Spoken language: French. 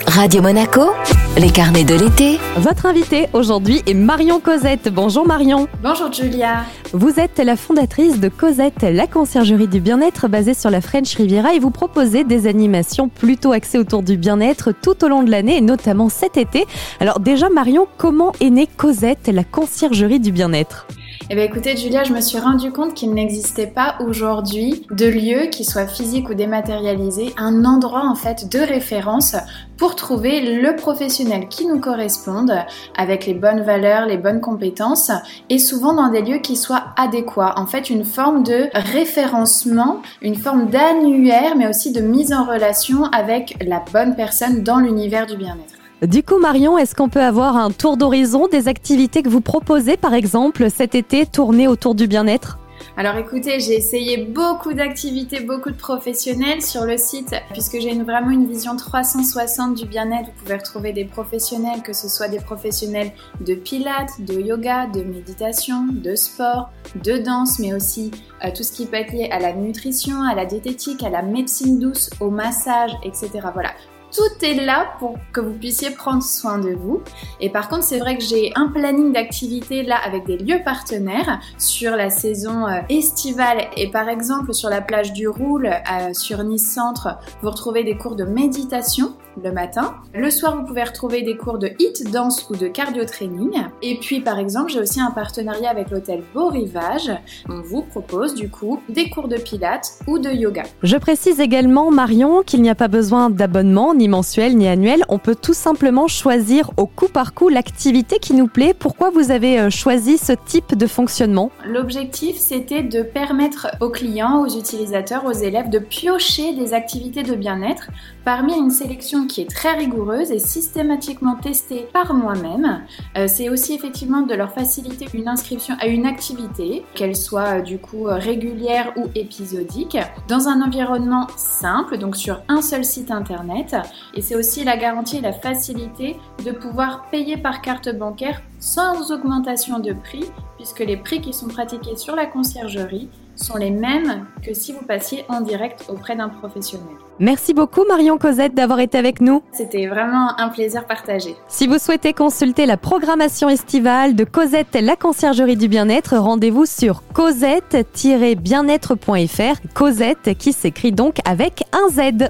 Radio Monaco, les carnets de l'été. Votre invité aujourd'hui est Marion Cosette. Bonjour Marion. Bonjour Julia. Vous êtes la fondatrice de Cosette, la conciergerie du bien-être basée sur la French Riviera et vous proposez des animations plutôt axées autour du bien-être tout au long de l'année et notamment cet été. Alors déjà Marion, comment est née Cosette, la conciergerie du bien-être? Eh bien écoutez Julia, je me suis rendu compte qu'il n'existait pas aujourd'hui de lieu qui soit physique ou dématérialisé, un endroit en fait de référence pour trouver le professionnel qui nous corresponde avec les bonnes valeurs, les bonnes compétences et souvent dans des lieux qui soient adéquats. En fait, une forme de référencement, une forme d'annuaire mais aussi de mise en relation avec la bonne personne dans l'univers du bien-être. Du coup, Marion, est-ce qu'on peut avoir un tour d'horizon des activités que vous proposez, par exemple, cet été, tournées autour du bien-être? Alors écoutez, j'ai essayé beaucoup d'activités, beaucoup de professionnels sur le site, puisque j'ai vraiment une vision 360 du bien-être. Vous pouvez retrouver des professionnels, que ce soit des professionnels de pilates, de yoga, de méditation, de sport, de danse, mais aussi euh, tout ce qui peut être lié à la nutrition, à la diététique, à la médecine douce, au massage, etc. Voilà, tout est là pour que vous puissiez prendre soin de vous. Et par contre, c'est vrai que j'ai un planning d'activités là avec des lieux partenaires sur la saison euh, estivale et par exemple sur la plage du Roule euh, sur Nice Centre, vous retrouvez des cours de méditation le matin. Le soir, vous pouvez retrouver des cours de hit, danse ou de cardio training. Et puis, par exemple, j'ai aussi un partenariat avec l'hôtel Beau Rivage. On vous propose du coup des cours de pilates ou de yoga. Je précise également, Marion, qu'il n'y a pas besoin d'abonnement, ni mensuel, ni annuel. On peut tout simplement choisir au coup par coup l'activité qui nous plaît. Pourquoi vous avez euh, choisi ce type de fonctionnement? L'objectif, c'était de permettre aux clients, aux utilisateurs, aux élèves de piocher des activités de bien-être parmi une sélection qui est très rigoureuse et systématiquement testée par moi-même. Euh, c'est aussi effectivement de leur faciliter une inscription à une activité, qu'elle soit euh, du coup régulière ou épisodique, dans un environnement simple, donc sur un seul site internet. Et c'est aussi la garantie et la facilité de pouvoir payer par carte bancaire sans augmentation de prix, puisque les prix qui sont pratiqués sur la conciergerie sont les mêmes que si vous passiez en direct auprès d'un professionnel. Merci beaucoup Marion Cosette d'avoir été avec nous. C'était vraiment un plaisir partagé. Si vous souhaitez consulter la programmation estivale de Cosette, la conciergerie du bien-être, rendez-vous sur cosette-bien-être.fr. Cosette qui s'écrit donc avec un Z.